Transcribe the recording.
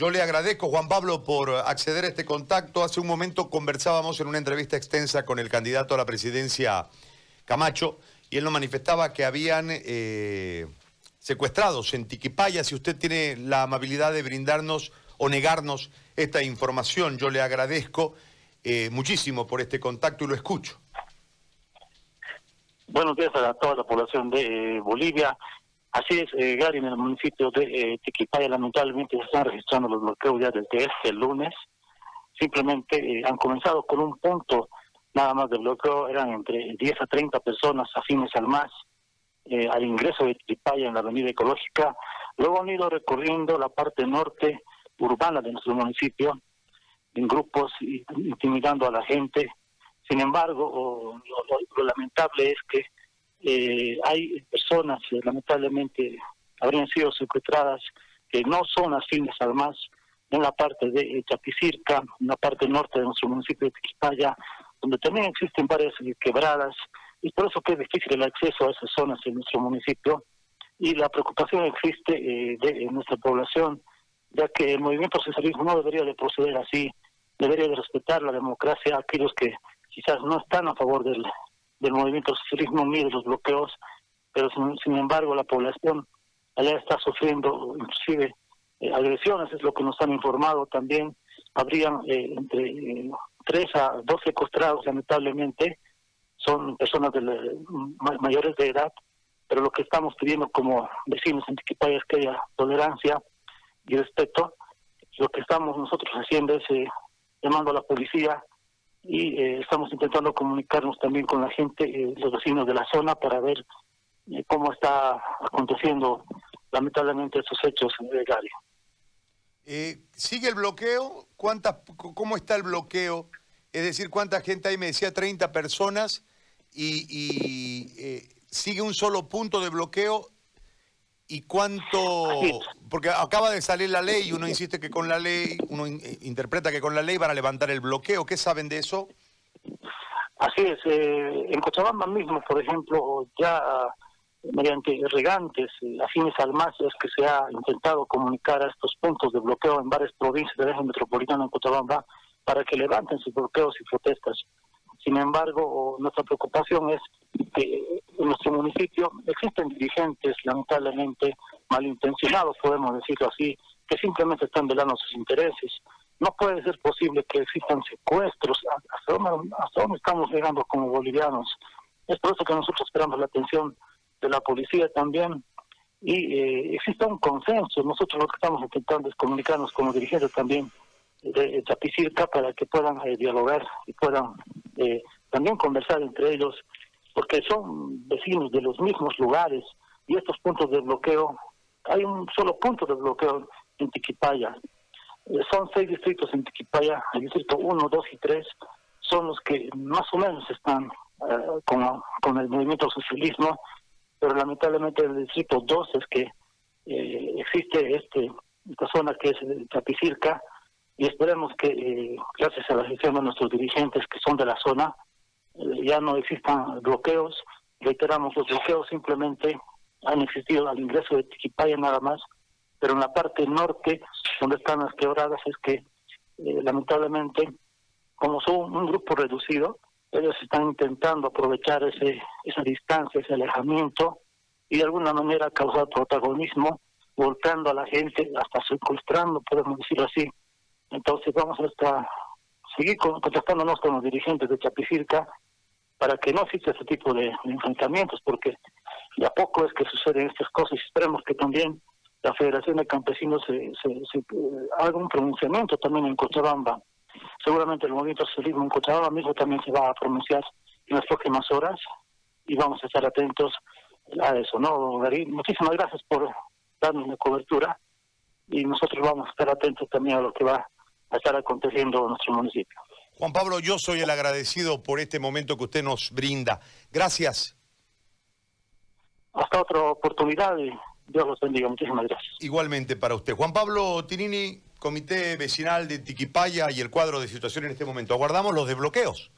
Yo le agradezco, Juan Pablo, por acceder a este contacto. Hace un momento conversábamos en una entrevista extensa con el candidato a la presidencia Camacho y él nos manifestaba que habían eh, secuestrados en Tiquipaya. Si usted tiene la amabilidad de brindarnos o negarnos esta información, yo le agradezco eh, muchísimo por este contacto y lo escucho. Buenos días a toda la población de eh, Bolivia. Así es, eh, Gary, en el municipio de eh, Tiquipaya lamentablemente se están registrando los bloqueos ya desde este lunes. Simplemente eh, han comenzado con un punto nada más de bloqueo, eran entre 10 a 30 personas afines al MAS eh, al ingreso de Tiquipaya en la avenida ecológica. Luego han ido recorriendo la parte norte urbana de nuestro municipio en grupos intimidando a la gente. Sin embargo, lo- lo lamentable es que eh, hay personas que lamentablemente habrían sido secuestradas que no son afines al MAS en la parte de eh, Chapicirca, en la parte norte de nuestro municipio de Tiquipaya, donde también existen varias eh, quebradas, y por eso que es difícil el acceso a esas zonas en nuestro municipio. Y la preocupación existe eh, de en nuestra población, ya que el movimiento socialismo no debería de proceder así, debería de respetar la democracia. A aquellos que quizás no están a favor del, del movimiento socialismo ni de los bloqueos, pero sin, sin embargo la población allá está sufriendo inclusive eh, agresiones, es lo que nos han informado también. Habrían eh, entre eh, 3 a 12 secuestrados, lamentablemente, son personas de la- ma- mayores de edad, pero lo que estamos pidiendo como vecinos en Tiquipaya es que haya tolerancia y respeto. Lo que estamos nosotros haciendo es eh, llamando a la policía y eh, estamos intentando comunicarnos también con la gente, eh, los vecinos de la zona, para ver eh, cómo está aconteciendo lamentablemente estos hechos en Gary. Eh, ¿Sigue el bloqueo? ¿Cuántas, ¿Cómo está el bloqueo? Es decir, ¿cuánta gente hay? Me decía 30 personas y, y, sigue un solo punto de bloqueo. ¿Y cuánto? Porque acaba de salir la ley y uno insiste que con la ley, uno eh, interpreta que con la ley van a levantar el bloqueo. ¿Qué saben de eso? Así es, eh, en Cochabamba mismo, por ejemplo, ya mediante regantes eh, afines al que se ha intentado comunicar a estos puntos de bloqueo en varias provincias del eje metropolitano en Cochabamba para que levanten sus bloqueos y protestas. Sin embargo, nuestra preocupación es que en nuestro municipio existen dirigentes, lamentablemente malintencionados, podemos decirlo así, que simplemente están velando sus intereses. No puede ser posible que existan secuestros. ¿Hasta dónde, hasta dónde estamos llegando como bolivianos? Es por eso que nosotros esperamos la atención de la policía también y eh, exista un consenso. Nosotros lo que estamos intentando es comunicarnos con los dirigentes también de Chapicirca para que puedan eh, dialogar y puedan eh, también conversar entre ellos, porque son vecinos de los mismos lugares y estos puntos de bloqueo, hay un solo punto de bloqueo en Tiquipaya. Eh, son seis distritos en Tiquipaya, el distrito 1, 2 y 3 son los que más o menos están eh, con, con el movimiento socialismo, pero lamentablemente el distrito 2 es que eh, existe este esta zona que es Chapicirca y esperemos que eh, gracias a la gestión de nuestros dirigentes que son de la zona eh, ya no existan bloqueos. Reiteramos los bloqueos simplemente han existido al ingreso de Tiquipaya nada más pero en la parte norte donde están las quebradas es que eh, lamentablemente como son un grupo reducido ellos están intentando aprovechar ese esa distancia ese alejamiento y de alguna manera causar protagonismo volcando a la gente hasta secuestrando podemos decirlo así entonces vamos a estar, seguir con- contactándonos con los dirigentes de Chapicirca para que no exista ese tipo de, enfrentamientos, porque de a poco es que suceden estas cosas y esperemos que también la Federación de Campesinos se, se- se, eh, haga un pronunciamiento también en Cochabamba. Seguramente el movimiento socialismo en Cochabamba mismo también se va a pronunciar en las próximas horas y vamos a estar atentos a eso, ¿no, Gary? Muchísimas gracias por darnos la cobertura y nosotros vamos a estar atentos también a lo que va a estar aconteciendo en nuestro municipio. Juan Pablo, yo soy el agradecido por este momento que usted nos brinda. Gracias. Hasta otra oportunidad y Dios los bendiga. Muchísimas gracias. Igualmente para usted. Juan Pablo Tinini, Comité Vecinal de Tiquipaya y el cuadro de situación en este momento. Aguardamos los desbloqueos.